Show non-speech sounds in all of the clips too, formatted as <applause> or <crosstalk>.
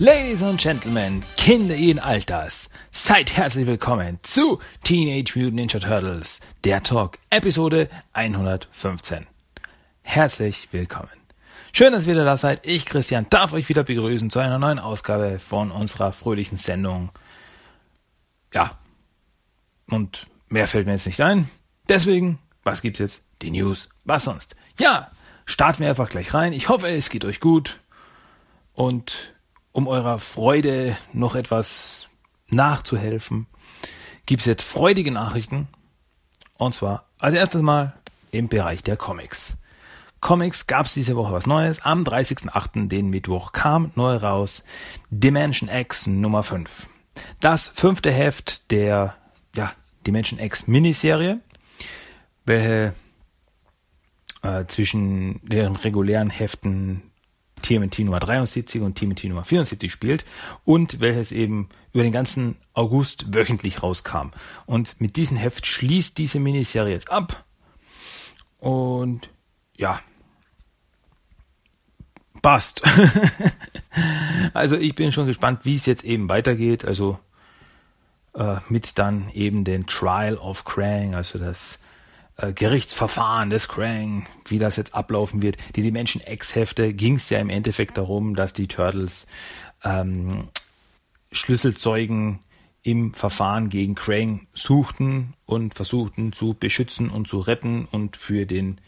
Ladies and Gentlemen, Kinder jeden Alters, seid herzlich willkommen zu Teenage Mutant Ninja Turtles, der Talk, Episode 115. Herzlich willkommen. Schön, dass ihr wieder da seid. Ich, Christian, darf euch wieder begrüßen zu einer neuen Ausgabe von unserer fröhlichen Sendung. Ja, und mehr fällt mir jetzt nicht ein. Deswegen, was gibt's jetzt? Die News. Was sonst? Ja, starten wir einfach gleich rein. Ich hoffe, es geht euch gut. Und um eurer Freude noch etwas nachzuhelfen, gibt's jetzt freudige Nachrichten. Und zwar als erstes Mal im Bereich der Comics. Comics gab's diese Woche was Neues. Am 30.08., den Mittwoch, kam neu raus Dimension X Nummer 5. Das fünfte Heft der ja, Dimension X Miniserie, welche äh, zwischen den regulären Heften TMNT Nummer 73 und TMNT Nummer 74 spielt und welches eben über den ganzen August wöchentlich rauskam. Und mit diesem Heft schließt diese Miniserie jetzt ab. Und ja, passt. <laughs> also ich bin schon gespannt, wie es jetzt eben weitergeht. Also äh, mit dann eben den Trial of Krang, also das äh, Gerichtsverfahren des Krang, wie das jetzt ablaufen wird. Die Dimension X-Hefte ging es ja im Endeffekt darum, dass die Turtles ähm, Schlüsselzeugen im Verfahren gegen Krang suchten und versuchten zu beschützen und zu retten und für den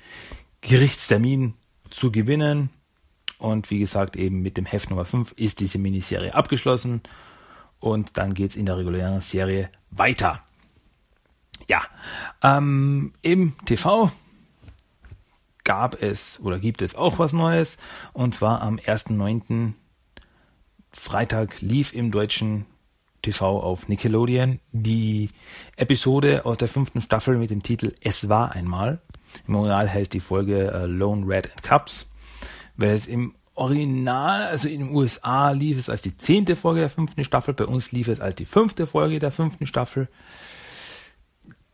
Gerichtstermin zu gewinnen. Und wie gesagt, eben mit dem Heft Nummer 5 ist diese Miniserie abgeschlossen. Und dann geht es in der regulären Serie weiter. Ja, ähm, im TV gab es oder gibt es auch was Neues. Und zwar am 1.9. Freitag lief im deutschen TV auf Nickelodeon die Episode aus der fünften Staffel mit dem Titel Es war einmal. Im Original heißt die Folge äh, Lone Red and Cups, weil es im Original, also in den USA lief es als die zehnte Folge der fünften Staffel, bei uns lief es als die fünfte Folge der fünften Staffel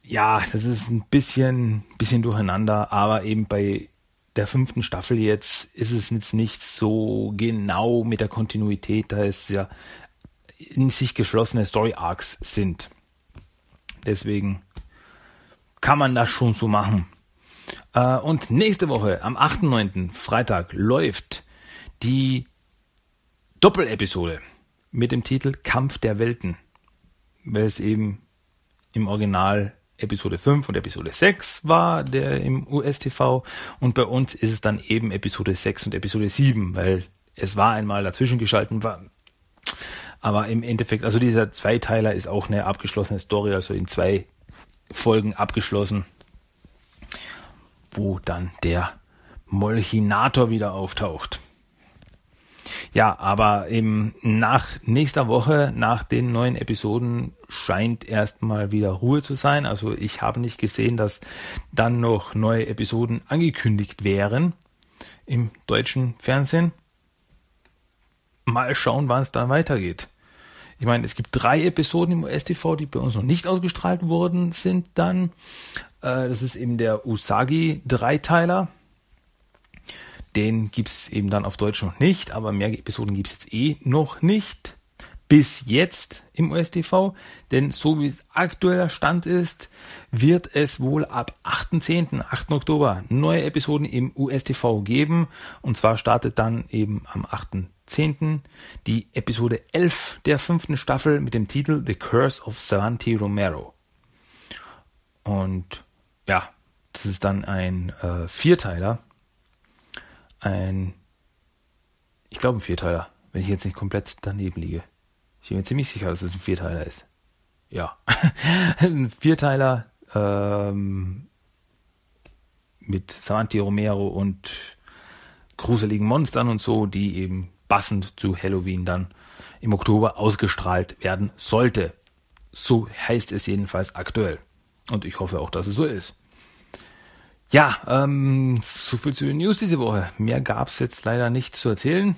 ja, das ist ein bisschen, bisschen durcheinander, aber eben bei der fünften Staffel jetzt ist es jetzt nicht so genau mit der Kontinuität, da es ja in sich geschlossene Story Arcs sind. Deswegen kann man das schon so machen. Äh, und nächste Woche, am 8.9. Freitag, läuft die Doppelepisode mit dem Titel Kampf der Welten, weil es eben im Original Episode 5 und Episode 6 war, der im US-TV. Und bei uns ist es dann eben Episode 6 und Episode 7, weil es war einmal dazwischen geschalten war. Aber im Endeffekt, also dieser Zweiteiler ist auch eine abgeschlossene Story, also in zwei Folgen abgeschlossen, wo dann der Molchinator wieder auftaucht. Ja, aber eben nach nächster Woche, nach den neuen Episoden, scheint erstmal wieder Ruhe zu sein. Also ich habe nicht gesehen, dass dann noch neue Episoden angekündigt wären im deutschen Fernsehen. Mal schauen, wann es dann weitergeht. Ich meine, es gibt drei Episoden im US-TV, die bei uns noch nicht ausgestrahlt worden sind dann. Äh, das ist eben der Usagi-Dreiteiler den gibt's eben dann auf Deutsch noch nicht, aber mehr Episoden gibt's jetzt eh noch nicht. Bis jetzt im USTV, denn so wie es aktueller Stand ist, wird es wohl ab 8.10., 8. Oktober neue Episoden im USTV geben. Und zwar startet dann eben am 8.10. die Episode 11 der fünften Staffel mit dem Titel The Curse of Savanti Romero. Und ja, das ist dann ein äh, Vierteiler ein, ich glaube ein Vierteiler, wenn ich jetzt nicht komplett daneben liege. Ich bin mir ziemlich sicher, dass es ein Vierteiler ist. Ja, <laughs> ein Vierteiler ähm, mit Santi Romero und gruseligen Monstern und so, die eben passend zu Halloween dann im Oktober ausgestrahlt werden sollte. So heißt es jedenfalls aktuell. Und ich hoffe auch, dass es so ist. Ja, ähm, so viel zu den News diese Woche. Mehr gab's jetzt leider nicht zu erzählen.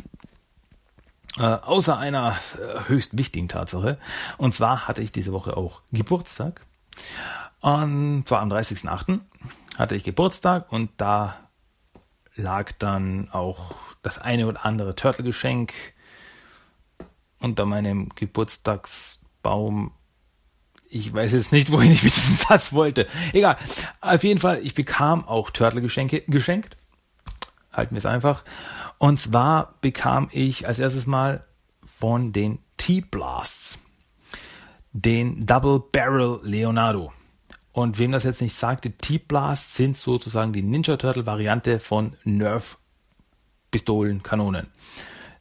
Äh, außer einer äh, höchst wichtigen Tatsache. Und zwar hatte ich diese Woche auch Geburtstag. Und zwar am 30.08. hatte ich Geburtstag und da lag dann auch das eine oder andere Turtle-Geschenk unter meinem Geburtstagsbaum. Ich weiß jetzt nicht, <laughs> wohin ich mit diesem Satz wollte. Egal. Auf jeden Fall, ich bekam auch Turtle-Geschenke geschenkt. Halten wir es einfach. Und zwar bekam ich als erstes mal von den T-Blasts den Double Barrel Leonardo. Und wem das jetzt nicht sagt, die T-Blasts sind sozusagen die Ninja Turtle Variante von Nerf Pistolen, Kanonen.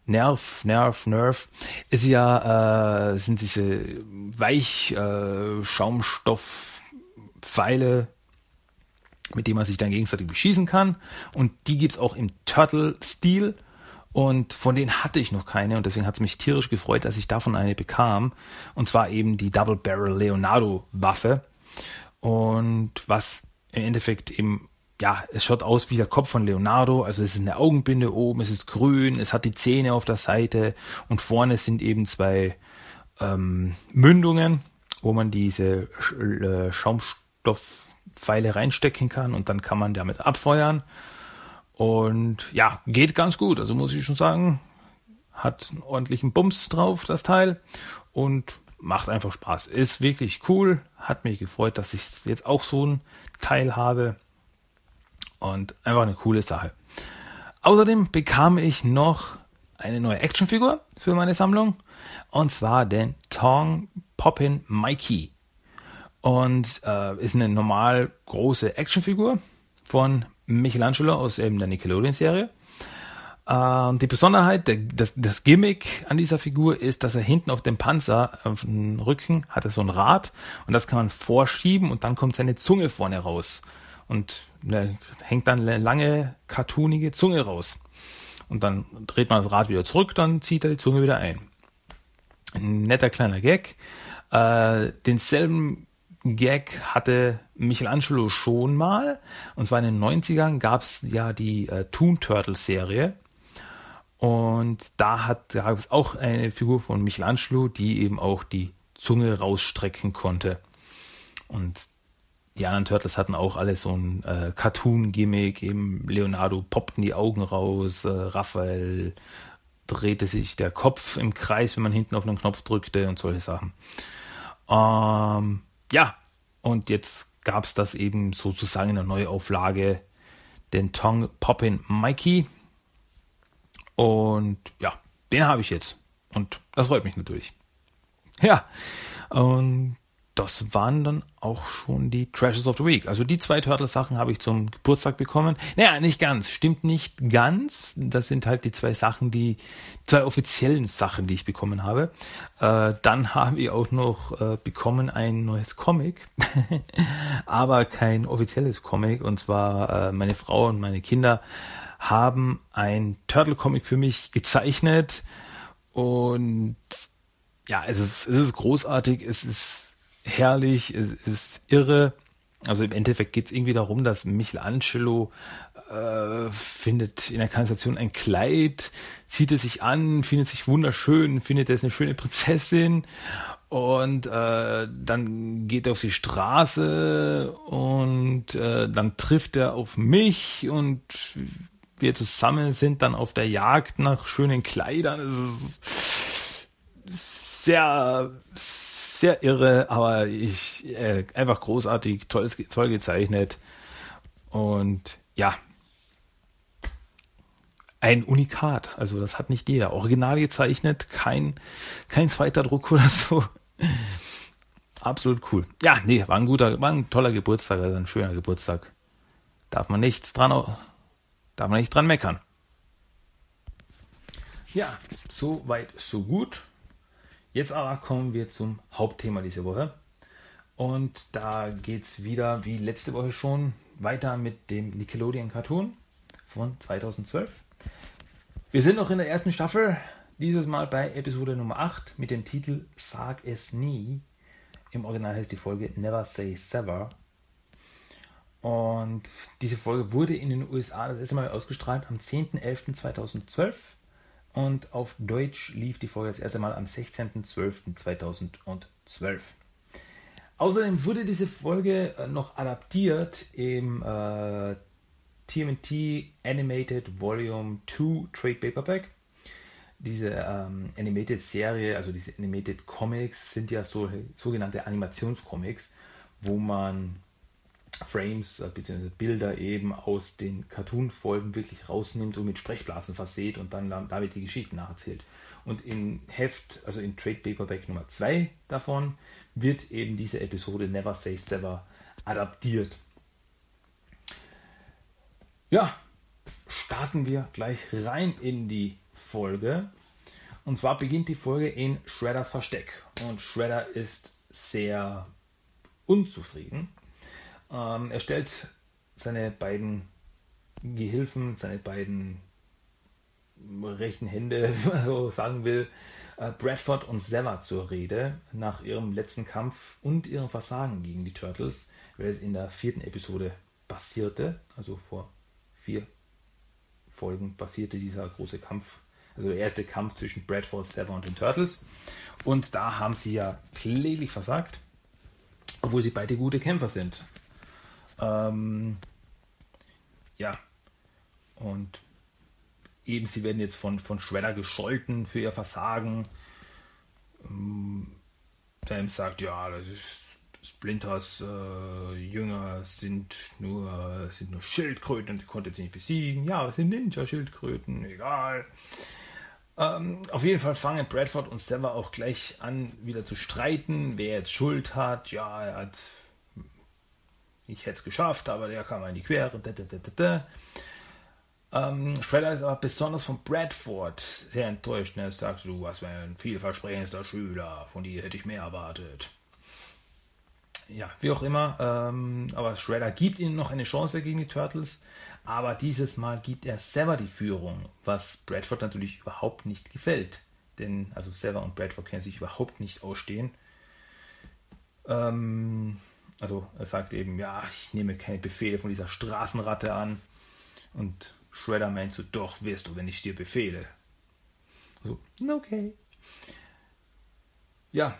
Nerv, Nerv, Nerv ist ja, äh, sind diese Weich, äh, Schaumstoff-Pfeile, mit denen man sich dann gegenseitig beschießen kann. Und die gibt es auch im Turtle-Stil. Und von denen hatte ich noch keine und deswegen hat es mich tierisch gefreut, dass ich davon eine bekam. Und zwar eben die Double Barrel Leonardo Waffe. Und was im Endeffekt eben, ja, es schaut aus wie der Kopf von Leonardo. Also es ist eine Augenbinde oben, es ist grün, es hat die Zähne auf der Seite und vorne sind eben zwei ähm, Mündungen, wo man diese äh, Schaumstoffpfeile reinstecken kann und dann kann man damit abfeuern. Und ja, geht ganz gut. Also muss ich schon sagen, hat einen ordentlichen Bums drauf, das Teil. Und macht einfach Spaß. Ist wirklich cool. Hat mich gefreut, dass ich jetzt auch so ein Teil habe. Und einfach eine coole Sache. Außerdem bekam ich noch eine neue Actionfigur für meine Sammlung. Und zwar den Tong Poppin Mikey. Und äh, ist eine normal große Actionfigur von Michelangelo aus eben der Nickelodeon-Serie. Äh, die Besonderheit, der, das, das Gimmick an dieser Figur ist, dass er hinten auf dem Panzer, auf dem Rücken, hat er so ein Rad und das kann man vorschieben und dann kommt seine Zunge vorne raus. Und da hängt dann eine lange, cartoonige Zunge raus. Und dann dreht man das Rad wieder zurück, dann zieht er die Zunge wieder ein. Ein netter kleiner Gag. Äh, denselben Gag hatte Michelangelo schon mal. Und zwar in den 90ern gab es ja die äh, Toon Turtles Serie. Und da gab es auch eine Figur von Michelangelo, die eben auch die Zunge rausstrecken konnte. Und die anderen Turtles hatten auch alle so ein äh, Cartoon-Gimmick. Eben Leonardo poppten die Augen raus, äh, Raphael drehte sich der Kopf im Kreis, wenn man hinten auf einen Knopf drückte und solche Sachen. Ähm, ja, und jetzt gab es das eben sozusagen in der Neuauflage, den Tong Poppin Mikey. Und ja, den habe ich jetzt. Und das freut mich natürlich. Ja, und das waren dann auch schon die Treasures of the Week. Also die zwei Turtles-Sachen habe ich zum Geburtstag bekommen. Naja, nicht ganz. Stimmt nicht ganz. Das sind halt die zwei Sachen, die zwei offiziellen Sachen, die ich bekommen habe. Äh, dann <laughs> habe ich auch noch äh, bekommen ein neues Comic, <laughs> aber kein offizielles Comic. Und zwar äh, meine Frau und meine Kinder haben ein Turtle-Comic für mich gezeichnet. Und ja, es ist, es ist großartig. Es ist herrlich, es ist irre. Also im Endeffekt geht es irgendwie darum, dass Michelangelo äh, findet in der Kanalisation ein Kleid, zieht es sich an, findet sich wunderschön, findet es eine schöne Prinzessin und äh, dann geht er auf die Straße und äh, dann trifft er auf mich und wir zusammen sind dann auf der Jagd nach schönen Kleidern. Es ist sehr, sehr irre, aber ich äh, einfach großartig, toll, toll gezeichnet. Und ja, ein Unikat. Also das hat nicht jeder. Original gezeichnet, kein, kein zweiter Druck oder so. Absolut cool. Ja, nee, war ein guter, war ein toller Geburtstag, also ein schöner Geburtstag. Darf man nichts dran, darf man nicht dran meckern. Ja, so weit, so gut. Jetzt aber kommen wir zum Hauptthema dieser Woche. Und da geht es wieder, wie letzte Woche schon, weiter mit dem Nickelodeon Cartoon von 2012. Wir sind noch in der ersten Staffel, dieses Mal bei Episode Nummer 8 mit dem Titel Sag es nie. Im Original heißt die Folge Never Say Sever. Und diese Folge wurde in den USA das erste Mal ausgestrahlt am 10.11.2012 und auf Deutsch lief die Folge das erste Mal am 16.12.2012. Außerdem wurde diese Folge äh, noch adaptiert im äh, TMT Animated Volume 2 Trade Paperback. diese ähm, Animated Serie, also diese Animated Comics, sind ja so sogenannte Animationscomics, wo man Frames äh, bzw. Bilder eben aus den Cartoon-Folgen wirklich rausnimmt und mit Sprechblasen verseht und dann damit die Geschichten nacherzählt. Und in Heft, also in Trade Paperback Nummer 2 davon, wird eben diese Episode Never Say Never adaptiert. Ja, starten wir gleich rein in die Folge. Und zwar beginnt die Folge in Shredders Versteck. Und Shredder ist sehr unzufrieden. Ähm, er stellt seine beiden Gehilfen, seine beiden rechten Hände, <laughs> wie man so sagen will, äh, Bradford und Sever zur Rede nach ihrem letzten Kampf und ihrem Versagen gegen die Turtles, weil es in der vierten Episode passierte, also vor vier Folgen passierte dieser große Kampf, also der erste Kampf zwischen Bradford, Sever und den Turtles. Und da haben sie ja kläglich versagt, obwohl sie beide gute Kämpfer sind. Ähm, ja, und eben, sie werden jetzt von, von Shredder gescholten für ihr Versagen. Ähm, ihm sagt, ja, das ist Splinters äh, Jünger sind nur, sind nur Schildkröten und die konnte sie nicht besiegen. Ja, es sind Ninja-Schildkröten, egal. Ähm, auf jeden Fall fangen Bradford und Sever auch gleich an, wieder zu streiten, wer jetzt Schuld hat. Ja, er hat. Ich hätte es geschafft, aber der kam in die Quere. Da, da, da, ähm, Shredder ist aber besonders von Bradford sehr enttäuscht. Er sagt, du warst ein vielversprechendster Schüler, von dir hätte ich mehr erwartet. Ja, wie auch immer, ähm, aber Shredder gibt ihnen noch eine Chance gegen die Turtles, aber dieses Mal gibt er Sever die Führung, was Bradford natürlich überhaupt nicht gefällt. Denn, also Sever und Bradford können sich überhaupt nicht ausstehen. Ähm, also er sagt eben, ja, ich nehme keine Befehle von dieser Straßenratte an. Und Shredder meint so, doch wirst du, wenn ich dir befehle. So, okay. Ja,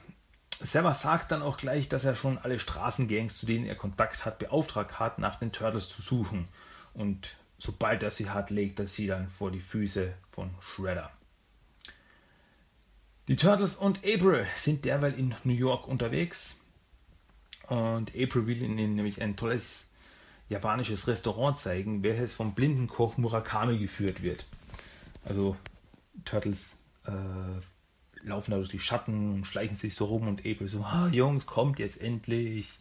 Sever sagt dann auch gleich, dass er schon alle Straßengangs, zu denen er Kontakt hat, beauftragt hat, nach den Turtles zu suchen. Und sobald er sie hat, legt er sie dann vor die Füße von Shredder. Die Turtles und April sind derweil in New York unterwegs. Und April will ihnen nämlich ein tolles japanisches Restaurant zeigen, welches vom blinden Koch Murakami geführt wird. Also Turtles äh, laufen da durch die Schatten und schleichen sich so rum und April so, ah, Jungs, kommt jetzt endlich.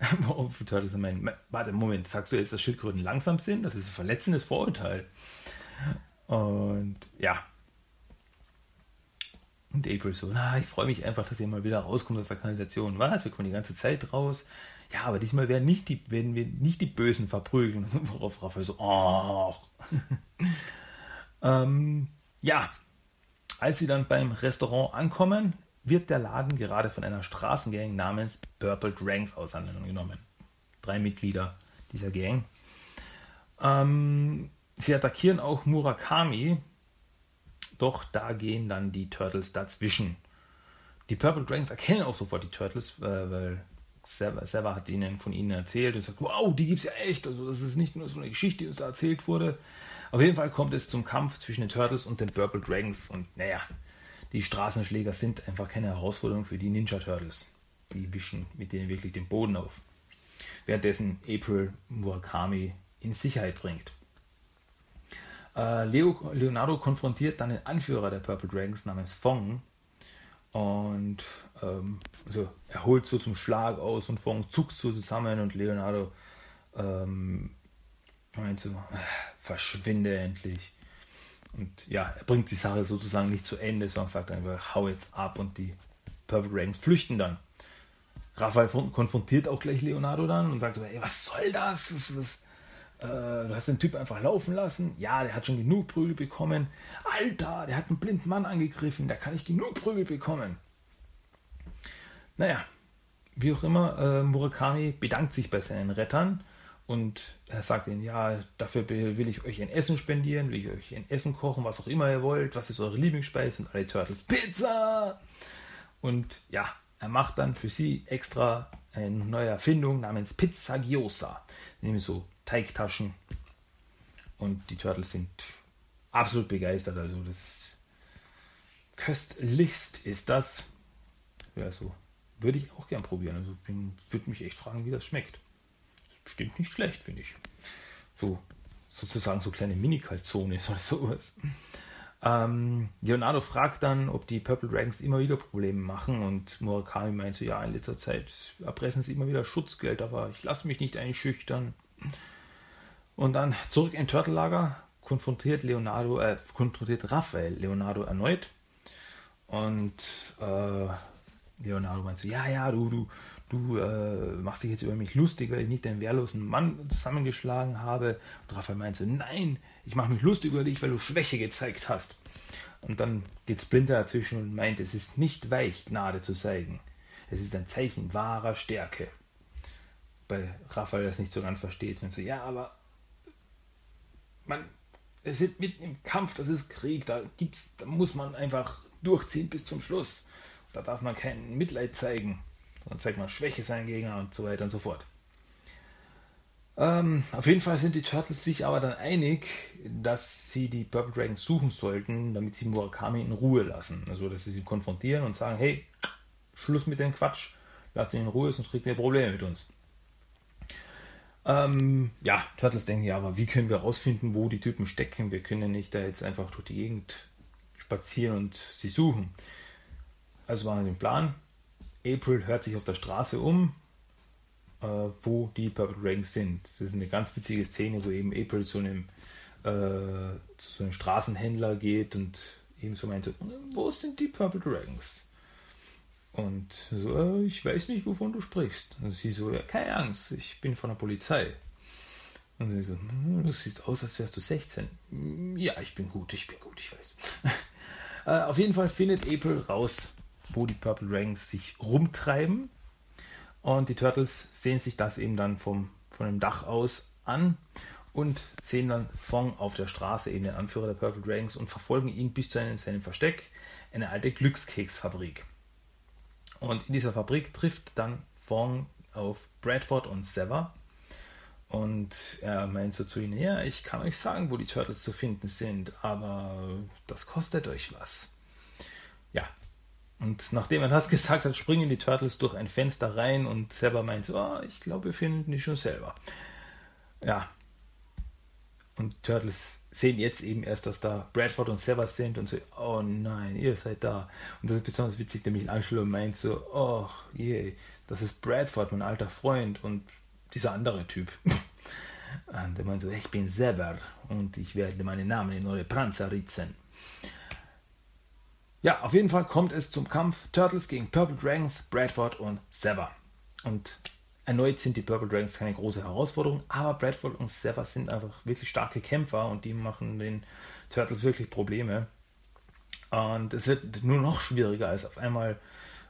<laughs> Turtles meinen, warte, Moment, sagst du jetzt, dass Schildkröten langsam sind? Das ist ein verletzendes Vorurteil. Und ja. Und April so, na, ich freue mich einfach, dass ihr mal wieder rauskommt aus der Kanalisation. Was? Wir kommen die ganze Zeit raus. Ja, aber diesmal werden, nicht die, werden wir nicht die Bösen verprügeln. <laughs> Worauf Raphael so, oh. <laughs> ähm, ja, als sie dann beim Restaurant ankommen, wird der Laden gerade von einer Straßengang namens Purple Dranks auseinandergenommen. Drei Mitglieder dieser Gang. Ähm, sie attackieren auch Murakami, doch da gehen dann die Turtles dazwischen. Die Purple Dragons erkennen auch sofort die Turtles, äh, weil Sever hat ihnen von ihnen erzählt und sagt, wow, die gibt es ja echt. Also das ist nicht nur so eine Geschichte, die uns da erzählt wurde. Auf jeden Fall kommt es zum Kampf zwischen den Turtles und den Purple Dragons und naja, die Straßenschläger sind einfach keine Herausforderung für die Ninja Turtles. Die wischen mit denen wirklich den Boden auf. Währenddessen April Murakami in Sicherheit bringt. Äh, Leo, Leonardo konfrontiert dann den Anführer der Purple Dragons namens Fong, und ähm, also er holt so zum Schlag aus und Fong zuckt so zusammen und Leonardo ähm, meint so, äh, verschwinde endlich. Und ja, er bringt die Sache sozusagen nicht zu Ende, sondern sagt einfach, hau jetzt ab und die Purple Dragons flüchten dann. Raphael konfrontiert auch gleich Leonardo dann und sagt so, ey, was soll das? Was, was, du hast den Typ einfach laufen lassen. Ja, der hat schon genug Prügel bekommen. Alter, der hat einen blinden Mann angegriffen. Da kann ich genug Prügel bekommen. Naja, wie auch immer, äh, Murakami bedankt sich bei seinen Rettern und er sagt ihnen, ja, dafür will ich euch ein Essen spendieren, will ich euch ein Essen kochen, was auch immer ihr wollt. Was ist eure Lieblingsspeise? Und alle Turtles, Pizza! Und ja, er macht dann für sie extra eine neue Erfindung namens Pizza Gyosa. Nämlich so Teigtaschen. Und die Turtles sind absolut begeistert. Also das köstlichst ist das. Ja, so würde ich auch gern probieren. Also würde mich echt fragen, wie das schmeckt. Das ist bestimmt nicht schlecht, finde ich. So sozusagen so kleine Mini-Kalzone oder sowas. Ähm, Leonardo fragt dann, ob die Purple Dragons immer wieder Probleme machen und Murakami meint so, ja, in letzter Zeit erpressen sie immer wieder Schutzgeld, aber ich lasse mich nicht einschüchtern. Und dann zurück in Turtle-Lager, konfrontiert Leonardo, äh, konfrontiert Raphael Leonardo erneut und äh, Leonardo meint so, ja, ja, du, du, du äh, machst dich jetzt über mich lustig, weil ich nicht deinen wehrlosen Mann zusammengeschlagen habe. Und Raphael meint so, nein, ich mache mich lustig über dich, weil du Schwäche gezeigt hast. Und dann geht Splinter dazwischen und meint, es ist nicht weich, Gnade zu zeigen. Es ist ein Zeichen wahrer Stärke. Weil Raphael das nicht so ganz versteht. Und so, ja, aber man, wir sind mitten im Kampf, das ist Krieg, da gibt's, da muss man einfach durchziehen bis zum Schluss. Da darf man kein Mitleid zeigen. Dann zeigt man Schwäche seinen Gegner und so weiter und so fort. Ähm, auf jeden Fall sind die Turtles sich aber dann einig, dass sie die Purple Dragons suchen sollten, damit sie Murakami in Ruhe lassen. Also, dass sie sie konfrontieren und sagen: Hey, Schluss mit dem Quatsch, lasst ihn in Ruhe, sonst kriegt ihr Probleme mit uns. Ähm, ja, Turtles denken ja, aber wie können wir herausfinden, wo die Typen stecken? Wir können nicht da jetzt einfach durch die Gegend spazieren und sie suchen. Also waren sie im Plan. April hört sich auf der Straße um, äh, wo die Purple Dragons sind. Das ist eine ganz witzige Szene, wo eben April zu einem, äh, zu einem Straßenhändler geht und eben so meinte, wo sind die Purple Dragons? Und so, äh, ich weiß nicht, wovon du sprichst. Und sie so, ja, keine Angst, ich bin von der Polizei. Und sie so, hm, du siehst aus, als wärst du 16. Ja, ich bin gut, ich bin gut, ich weiß. <laughs> äh, auf jeden Fall findet April raus, wo die Purple Dragons sich rumtreiben. Und die Turtles sehen sich das eben dann vom, von dem Dach aus an und sehen dann Fong auf der Straße, eben den Anführer der Purple Dragons, und verfolgen ihn bis zu einem, seinem Versteck, eine alte Glückskeksfabrik. Und in dieser Fabrik trifft dann Fong auf Bradford und Sever. Und er meint so zu ihnen, ja, ich kann euch sagen, wo die Turtles zu finden sind, aber das kostet euch was. Ja, und nachdem er das <laughs> gesagt hat, springen die Turtles durch ein Fenster rein und Sever meint, oh, ich glaube, wir finden die schon selber. Ja. Und Turtles sehen jetzt eben erst, dass da Bradford und Sever sind und so, oh nein, ihr seid da. Und das ist besonders witzig, nämlich Angelo meint so, oh je, das ist Bradford, mein alter Freund und dieser andere Typ. <laughs> und der meint so, ich bin Sever und ich werde meinen Namen in eure Panzer ritzen. Ja, auf jeden Fall kommt es zum Kampf Turtles gegen Purple Dragons, Bradford und Sever. Und erneut sind die Purple Dragons keine große Herausforderung, aber Bradford und Sever sind einfach wirklich starke Kämpfer und die machen den Turtles wirklich Probleme. Und es wird nur noch schwieriger, als auf einmal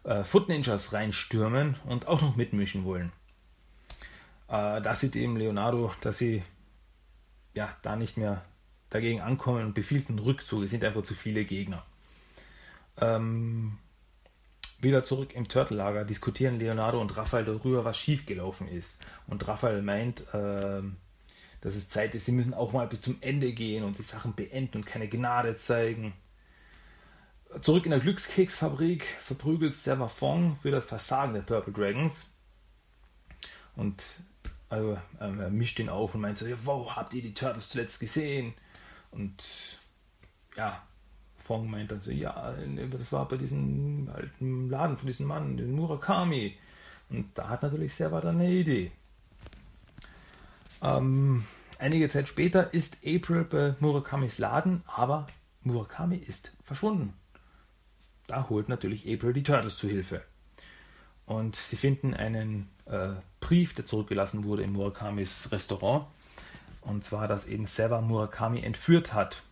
äh, Foot Ninjas reinstürmen und auch noch mitmischen wollen. Äh, da sieht eben Leonardo, dass sie ja da nicht mehr dagegen ankommen und befiehlt einen Rückzug. Es sind einfach zu viele Gegner. Ähm, wieder zurück im Turtle-Lager diskutieren Leonardo und Raphael darüber, was schiefgelaufen ist. Und Raphael meint, äh, dass es Zeit ist, sie müssen auch mal bis zum Ende gehen und die Sachen beenden und keine Gnade zeigen. Zurück in der Glückskeksfabrik verprügelt Server Fong für das Versagen der Purple Dragons. Und also, ähm, er mischt ihn auf und meint so, wow, habt ihr die Turtles zuletzt gesehen? Und ja, Fong meint dann so, ja, das war bei diesem alten Laden von diesem Mann, den Murakami. Und da hat natürlich Serva dann eine Idee. Ähm, einige Zeit später ist April bei Murakamis Laden, aber Murakami ist verschwunden. Da holt natürlich April die Turtles zu Hilfe. Und sie finden einen äh, Brief, der zurückgelassen wurde in Murakamis Restaurant. Und zwar, dass eben Serva Murakami entführt hat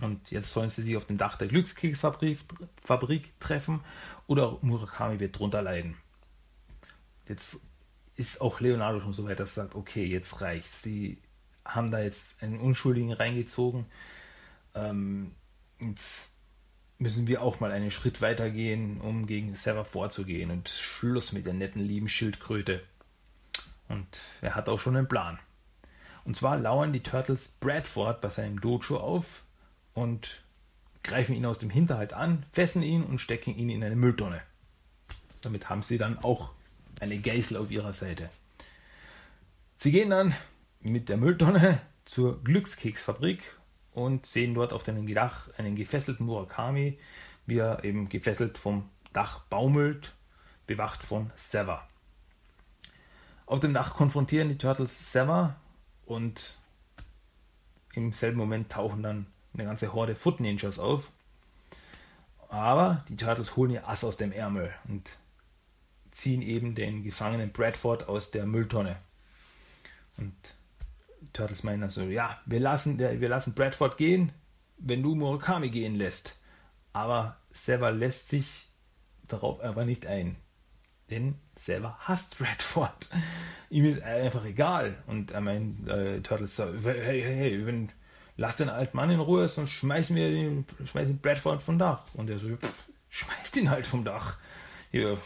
und jetzt sollen sie sich auf dem Dach der Glückskeksfabrik Fabrik treffen oder Murakami wird drunter leiden. Jetzt ist auch Leonardo schon so weit, dass er sagt, okay, jetzt reicht's. Die haben da jetzt einen Unschuldigen reingezogen. Ähm, jetzt müssen wir auch mal einen Schritt weiter gehen, um gegen Sarah vorzugehen. Und Schluss mit der netten, lieben Schildkröte. Und er hat auch schon einen Plan. Und zwar lauern die Turtles Bradford bei seinem Dojo auf, und greifen ihn aus dem Hinterhalt an, fesseln ihn und stecken ihn in eine Mülltonne. Damit haben sie dann auch eine Geisel auf ihrer Seite. Sie gehen dann mit der Mülltonne zur Glückskeksfabrik und sehen dort auf dem Dach einen gefesselten Murakami, wie er eben gefesselt vom Dach baumelt, bewacht von Sever. Auf dem Dach konfrontieren die Turtles Sever und im selben Moment tauchen dann eine ganze Horde Foot Ninjas auf. Aber die Turtles holen ihr Ass aus dem Ärmel und ziehen eben den gefangenen Bradford aus der Mülltonne. Und Turtles meinen also, ja, wir lassen, wir lassen Bradford gehen, wenn du Murakami gehen lässt. Aber Sever lässt sich darauf aber nicht ein. Denn Sever hasst Bradford. <laughs> Ihm ist einfach egal. Und er meint, äh, Turtles so, hey, hey, hey, wenn, lass den alten Mann in Ruhe, sonst schmeißen wir den, schmeißen Bradford vom Dach. Und er so, pff, schmeißt ihn halt vom Dach. Hier,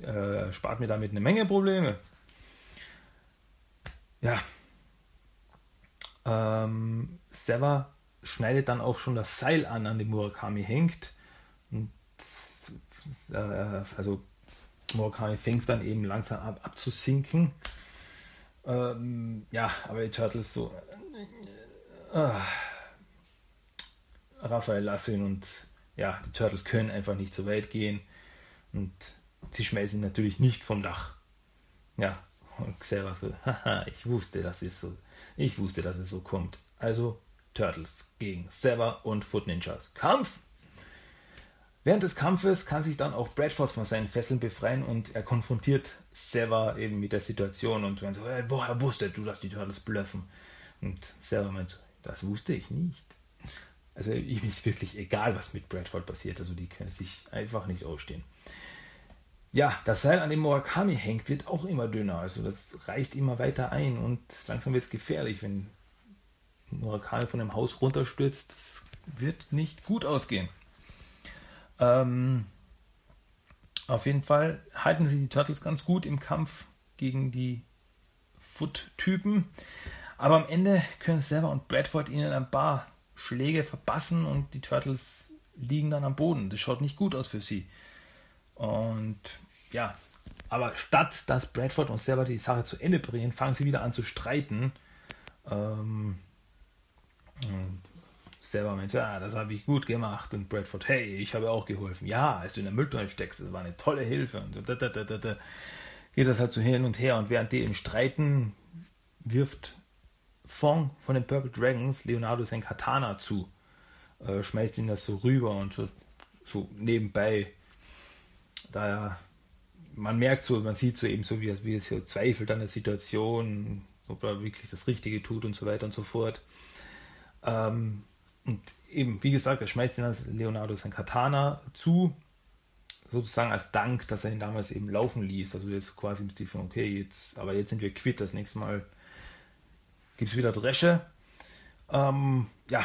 äh, spart mir damit eine Menge Probleme. Ja, ähm, Sever schneidet dann auch schon das Seil an, an dem Murakami hängt. Und, äh, also Murakami fängt dann eben langsam ab, abzusinken. Ähm, ja, aber die Turtles so. Äh, äh, Raphael lass ihn und ja, die Turtles können einfach nicht so weit gehen und sie schmeißen natürlich nicht vom Dach. Ja, und Xaver so, haha, ich wusste, das ist so. Ich wusste, dass es so kommt. Also Turtles gegen Sever und Foot Ninjas. Kampf! Während des Kampfes kann sich dann auch Bradford von seinen Fesseln befreien und er konfrontiert Sever eben mit der Situation und meint so, hey, woher wusstet du, dass die Turtles bluffen? Und Sever meint so, das wusste ich nicht. Also ihm ist wirklich egal, was mit Bradford passiert. Also die können sich einfach nicht ausstehen. Ja, das Seil, an dem Murakami hängt, wird auch immer dünner. Also das reißt immer weiter ein und langsam wird es gefährlich, wenn Murakami von dem Haus runterstürzt. Das wird nicht gut ausgehen. Ähm, auf jeden Fall halten sie die Turtles ganz gut im Kampf gegen die Foot-Typen. Aber am Ende können Server und Bradford ihnen ein paar Schläge verpassen und die Turtles liegen dann am Boden. Das schaut nicht gut aus für sie. Und ja, aber statt dass Bradford und selber die Sache zu Ende bringen, fangen sie wieder an zu streiten. Ähm, selber meint, ja, das habe ich gut gemacht. Und Bradford, hey, ich habe auch geholfen. Ja, als du in der Mülltonne steckst, das war eine tolle Hilfe. Und da, da, da, da, geht das halt so hin und her. Und während die im Streiten wirft Fong von den Purple Dragons Leonardo sein Katana zu, äh, schmeißt ihn das so rüber und so, so nebenbei da man merkt so, man sieht so eben so, wie es, wie so zweifelt an der Situation, ob er wirklich das Richtige tut und so weiter und so fort. Ähm, und eben, wie gesagt, er schmeißt dann Leonardo sein Katana zu, sozusagen als Dank, dass er ihn damals eben laufen ließ. Also jetzt quasi im Stil von, okay, jetzt, aber jetzt sind wir quitt, das nächste Mal gibt es wieder Dresche. Ähm, ja,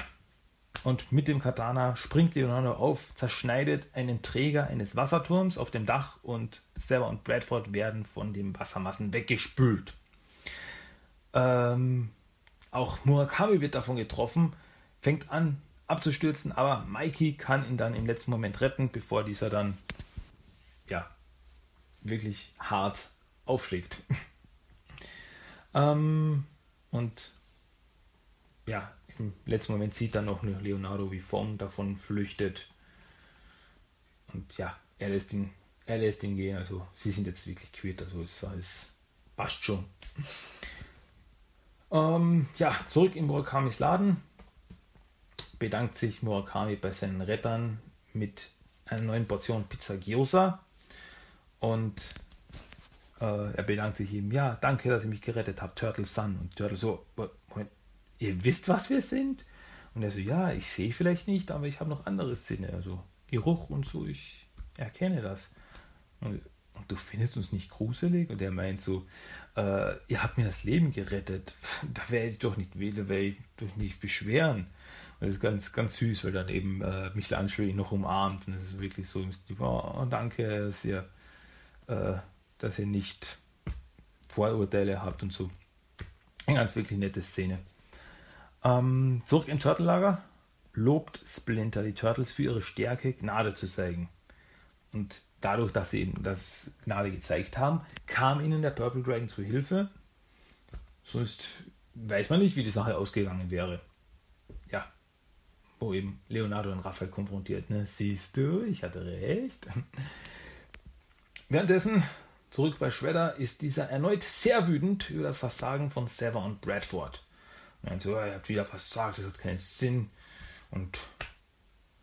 und mit dem Katana springt Leonardo auf, zerschneidet einen Träger eines Wasserturms auf dem Dach und Sever und Bradford werden von den Wassermassen weggespült. Ähm, auch Murakami wird davon getroffen, fängt an abzustürzen, aber Mikey kann ihn dann im letzten Moment retten, bevor dieser dann ja wirklich hart aufschlägt. <laughs> ähm, und ja, im letzten Moment sieht dann noch Leonardo, wie Fong davon flüchtet. Und ja, er lässt ihn, er lässt ihn gehen. Also sie sind jetzt wirklich quitt. Also es, es passt schon. <laughs> Ähm, ja, zurück in Murakamis Laden bedankt sich Murakami bei seinen Rettern mit einer neuen Portion Pizza Gyoza und äh, er bedankt sich ihm, ja, danke, dass ihr mich gerettet habt, Turtle Sun. Und Turtle so, Moment, ihr wisst, was wir sind? Und er so, ja, ich sehe vielleicht nicht, aber ich habe noch andere Sinne, also Geruch und so, ich erkenne das. Und, und, du findest uns nicht gruselig? Und er meint so, äh, ihr habt mir das Leben gerettet, <laughs> da werde ich doch nicht wählen, werde ich doch nicht beschweren. Und das ist ganz, ganz süß, weil dann eben äh, Michelangelo ihn noch umarmt. Und es ist wirklich so, oh, danke, dass ihr, äh, dass ihr nicht Vorurteile habt und so. Eine ganz wirklich nette Szene. Ähm, zurück im Turtellager. lobt Splinter die Turtles für ihre Stärke, Gnade zu zeigen. Und dadurch, dass sie eben das Gnade gezeigt haben, kam ihnen der Purple Dragon zu Hilfe. Sonst weiß man nicht, wie die Sache ausgegangen wäre. Ja, wo eben Leonardo und Raphael konfrontiert. Ne? Siehst du, ich hatte recht. <laughs> Währenddessen, zurück bei Shredder, ist dieser erneut sehr wütend über das Versagen von Sever und Bradford. Und dann so, ihr habt wieder versagt, das hat keinen Sinn. Und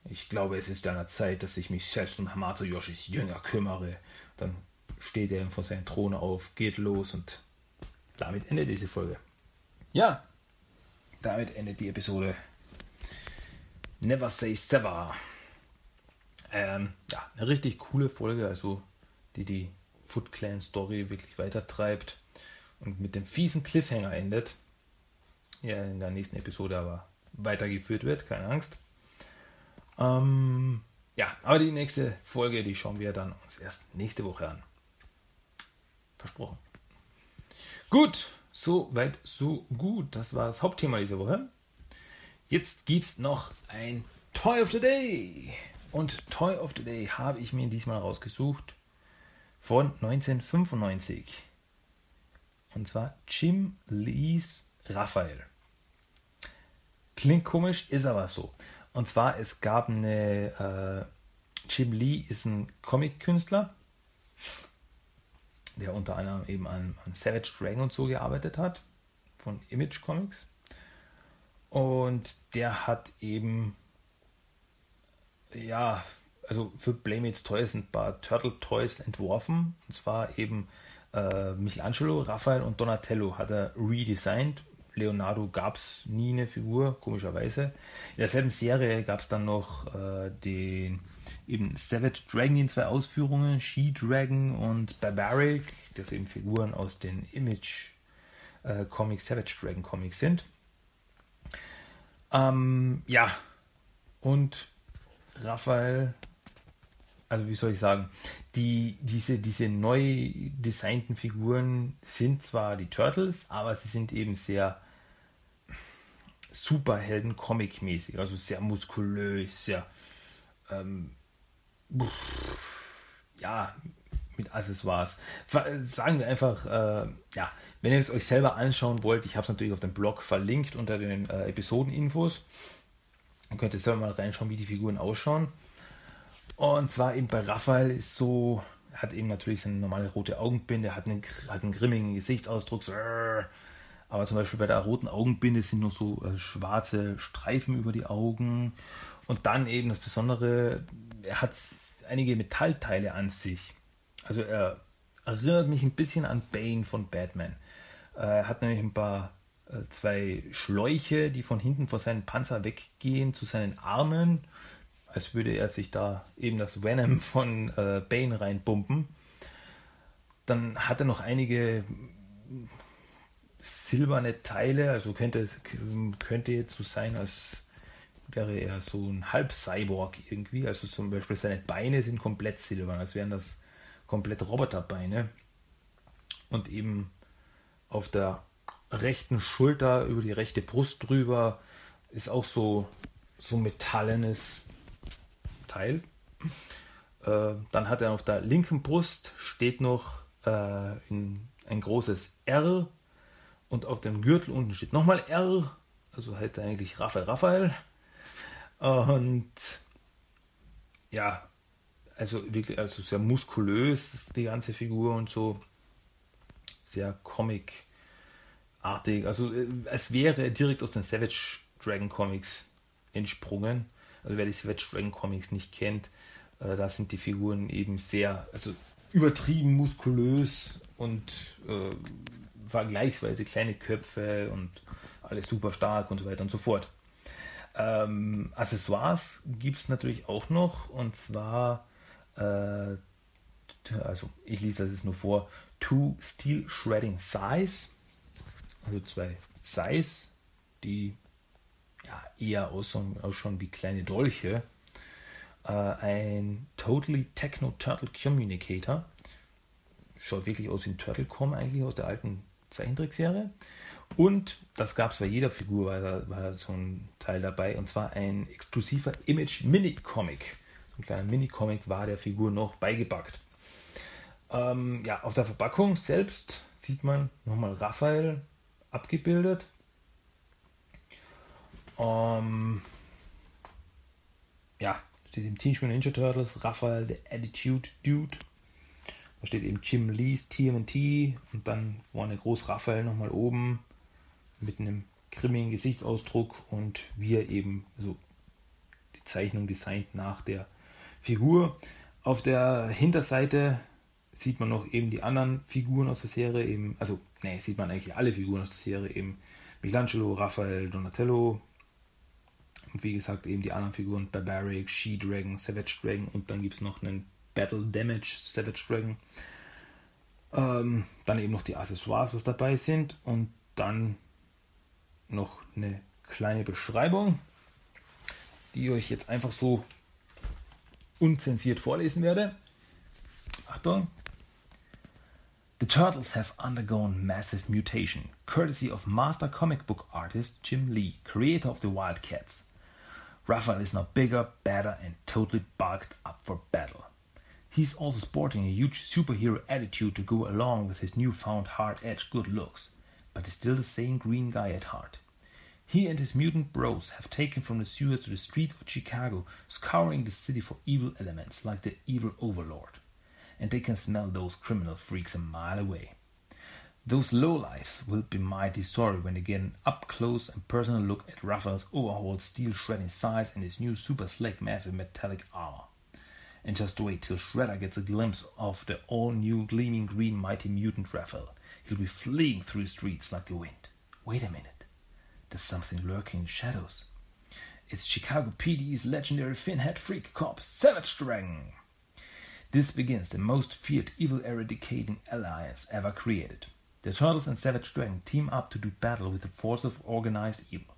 ich glaube, es ist an der Zeit, dass ich mich selbst um Hamato Yoshis Jünger kümmere. Dann steht er von seinem Thron auf, geht los und damit endet diese Folge. Ja, damit endet die Episode Never Say Sever. Ähm, ja, eine richtig coole Folge, also die die Foot Clan Story wirklich weitertreibt und mit dem fiesen Cliffhanger endet. Ja, in der nächsten Episode aber weitergeführt wird, keine Angst. Ähm, ja, aber die nächste Folge, die schauen wir dann uns erst nächste Woche an. Versprochen. Gut, so weit, so gut. Das war das Hauptthema dieser Woche. Jetzt gibt es noch ein Toy of the Day. Und Toy of the Day habe ich mir diesmal rausgesucht von 1995. Und zwar Jim Lees Raphael. Klingt komisch, ist aber so. Und zwar, es gab eine. Äh, Jim Lee ist ein Comic-Künstler, der unter anderem eben an, an Savage Dragon und so gearbeitet hat, von Image Comics. Und der hat eben, ja, also für Playmates Toys ein paar Turtle Toys entworfen. Und zwar eben äh, Michelangelo, Raphael und Donatello hat er redesigned. Leonardo gab es nie eine Figur, komischerweise. In derselben Serie gab es dann noch äh, den eben Savage Dragon in zwei Ausführungen, She Dragon und Barbaric, das eben Figuren aus den Image äh, Comics, Savage Dragon Comics sind. Ähm, ja, und Raphael, also wie soll ich sagen, die, diese, diese neu designten Figuren sind zwar die Turtles, aber sie sind eben sehr Superhelden-Comic-mäßig, also sehr muskulös, sehr ähm, ja, mit Accessoires. Sagen wir einfach, äh, ja, wenn ihr es euch selber anschauen wollt, ich habe es natürlich auf dem Blog verlinkt unter den äh, Episodeninfos. Dann könnt ihr selber mal reinschauen, wie die Figuren ausschauen. Und zwar eben bei Raphael ist so, hat eben natürlich seine normale rote Augenbinde, hat einen, hat einen grimmigen Gesichtsausdruck, so, aber zum Beispiel bei der roten Augenbinde sind nur so äh, schwarze Streifen über die Augen. Und dann eben das Besondere, er hat einige Metallteile an sich. Also er erinnert mich ein bisschen an Bane von Batman. Er hat nämlich ein paar äh, zwei Schläuche, die von hinten vor seinen Panzer weggehen zu seinen Armen, als würde er sich da eben das Venom von äh, Bane reinpumpen. Dann hat er noch einige silberne Teile, also könnte es könnte jetzt so sein, als wäre er so ein Halb-Cyborg irgendwie. Also zum Beispiel seine Beine sind komplett silbern, als wären das komplett Roboterbeine. Und eben auf der rechten Schulter über die rechte Brust drüber ist auch so so metallenes Teil. Äh, dann hat er auf der linken Brust steht noch äh, ein, ein großes R und auf dem Gürtel unten steht nochmal R, also heißt er eigentlich Raphael Raphael. Und ja, also wirklich, also sehr muskulös die ganze Figur und so. Sehr comic-artig. Also äh, es wäre direkt aus den Savage Dragon Comics entsprungen. Also wer die Savage Dragon Comics nicht kennt, äh, da sind die Figuren eben sehr, also übertrieben muskulös und äh, vergleichsweise kleine Köpfe und alles super stark und so weiter und so fort. Ähm, Accessoires gibt es natürlich auch noch und zwar, äh, also ich lese das jetzt nur vor, Two Steel Shredding Size, also zwei Size, die ja, eher ausschauen, ausschauen wie kleine Dolche. Äh, ein Totally Techno Turtle Communicator, schaut wirklich aus wie ein Turtlecom eigentlich aus der alten Zeichentrickserie. Und das gab es bei jeder Figur, war, war so ein Teil dabei, und zwar ein exklusiver Image-Mini-Comic. So ein kleiner Mini-Comic war der Figur noch beigepackt. Ähm, ja, auf der Verpackung selbst sieht man nochmal Raphael abgebildet. Ähm, ja, steht im Teenage Mutant Ninja Turtles Raphael, der Attitude Dude. Da steht eben Jim Lee's TMNT und dann vorne groß Raphael nochmal oben mit einem grimmigen Gesichtsausdruck und wie er eben so die Zeichnung designt nach der Figur. Auf der Hinterseite sieht man noch eben die anderen Figuren aus der Serie, eben, also, ne, sieht man eigentlich alle Figuren aus der Serie, eben Michelangelo, Raphael, Donatello und wie gesagt eben die anderen Figuren, Barbaric, She-Dragon, Savage Dragon und dann gibt es noch einen Battle Damage Savage Dragon. Ähm, dann eben noch die Accessoires, was dabei sind und dann noch eine kleine Beschreibung, die ich euch jetzt einfach so unzensiert vorlesen werde. Achtung. The turtles have undergone massive mutation, courtesy of master comic book artist Jim Lee, creator of the Wildcats. Raphael is now bigger, better, and totally bulked up for battle. He's also sporting a huge superhero attitude to go along with his newfound hard edged good looks, but is still the same green guy at heart. He and his mutant bros have taken from the sewers to the streets of Chicago, scouring the city for evil elements like the evil overlord. And they can smell those criminal freaks a mile away. Those lowlifes will be mighty sorry when they get an up close and personal look at Raphael's overhauled steel shredding size and his new super slick massive metallic armor. And just wait till Shredder gets a glimpse of the all new gleaming green mighty mutant Raphael. He'll be fleeing through the streets like the wind. Wait a minute. There's something lurking in the shadows. It's Chicago PD's legendary finhead freak cop, Savage Dragon. This begins the most feared evil eradicating alliance ever created. The Turtles and Savage Dragon team up to do battle with the forces of organized evil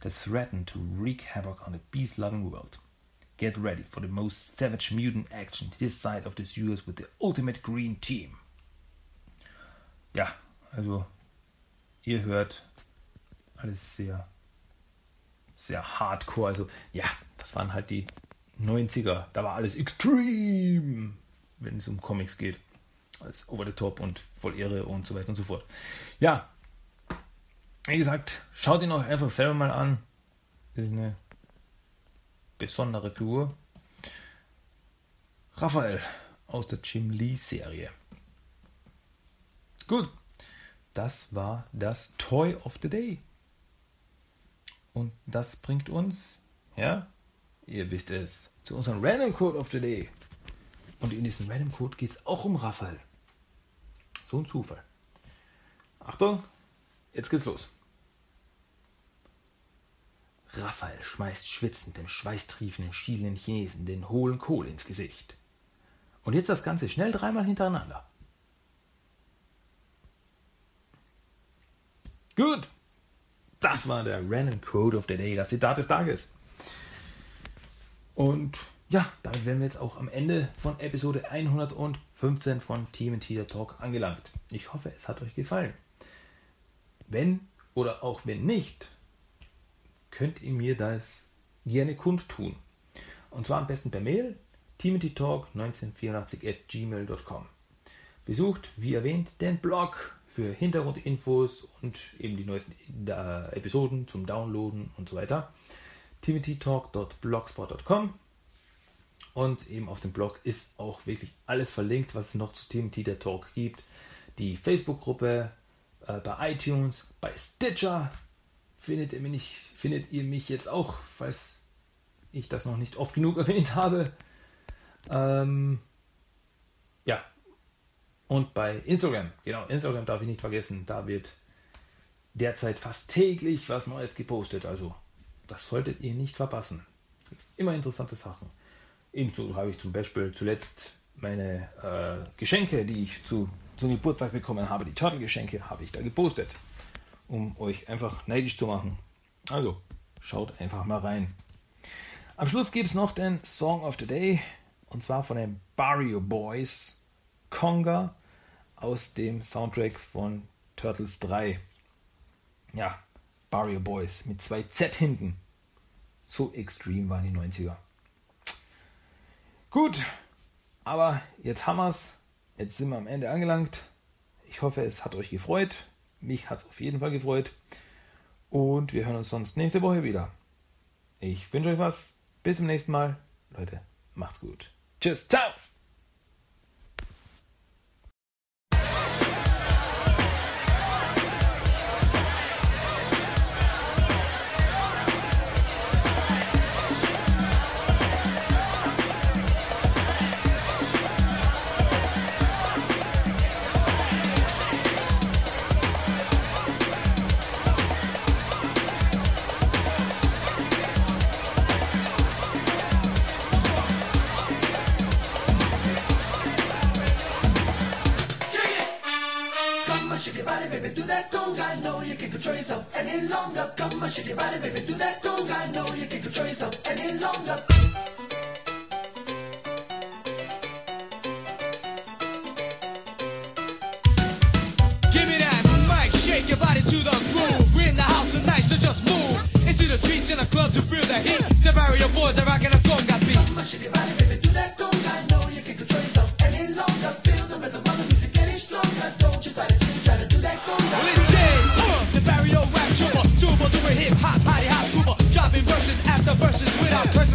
that threaten to wreak havoc on the peace loving world. Get ready for the most savage mutant action this side of the sewers with the Ultimate Green Team. Ja, also ihr hört alles sehr, sehr hardcore. Also ja, das waren halt die 90er. Da war alles extrem, wenn es um Comics geht. Alles over the top und voll irre und so weiter und so fort. Ja, wie gesagt, schaut ihn euch einfach selber mal an. Das ist eine besondere Figur. Raphael aus der Jim Lee Serie. Gut, das war das Toy of the Day. Und das bringt uns, ja, ihr wisst es, zu unserem Random Code of the Day. Und in diesem Random Code geht es auch um Raphael. So ein Zufall. Achtung, jetzt geht's los. Raphael schmeißt schwitzend dem schweißtriefenden, schielenden Chinesen den hohlen Kohl ins Gesicht. Und jetzt das Ganze schnell dreimal hintereinander. Gut, das war der Random Quote of the Day, das Zitat des Tages. Und ja, damit wären wir jetzt auch am Ende von Episode 115 von Team Teeter Talk angelangt. Ich hoffe, es hat euch gefallen. Wenn oder auch wenn nicht, könnt ihr mir das gerne kundtun. Und zwar am besten per Mail timothytalk1984 at gmail.com. Besucht, wie erwähnt, den Blog für Hintergrundinfos und eben die neuesten äh, Episoden zum Downloaden und so weiter. timothytalk.blogspot.com und eben auf dem Blog ist auch wirklich alles verlinkt, was es noch zu Timothy der Talk gibt. Die Facebook-Gruppe äh, bei iTunes, bei Stitcher, findet ihr mich, findet ihr mich jetzt auch, falls ich das noch nicht oft genug <laughs> erwähnt habe. Ähm, ja. Und bei Instagram, genau, Instagram darf ich nicht vergessen, da wird derzeit fast täglich was Neues gepostet. Also, das solltet ihr nicht verpassen. Immer interessante Sachen. Ebenso habe ich zum Beispiel zuletzt meine äh, Geschenke, die ich zu, zum Geburtstag bekommen habe, die Turtle-Geschenke, habe ich da gepostet, um euch einfach neidisch zu machen. Also, schaut einfach mal rein. Am Schluss gibt es noch den Song of the Day, und zwar von den Barrio Boys, Conga, aus dem Soundtrack von Turtles 3. Ja, Barrio Boys mit zwei Z hinten. So extrem waren die 90er. Gut, aber jetzt haben wir es. Jetzt sind wir am Ende angelangt. Ich hoffe, es hat euch gefreut. Mich hat es auf jeden Fall gefreut. Und wir hören uns sonst nächste Woche wieder. Ich wünsche euch was. Bis zum nächsten Mal. Leute, macht's gut. Tschüss, ciao! hip hop, body high scuba, uh, dropping verses after verses without curses.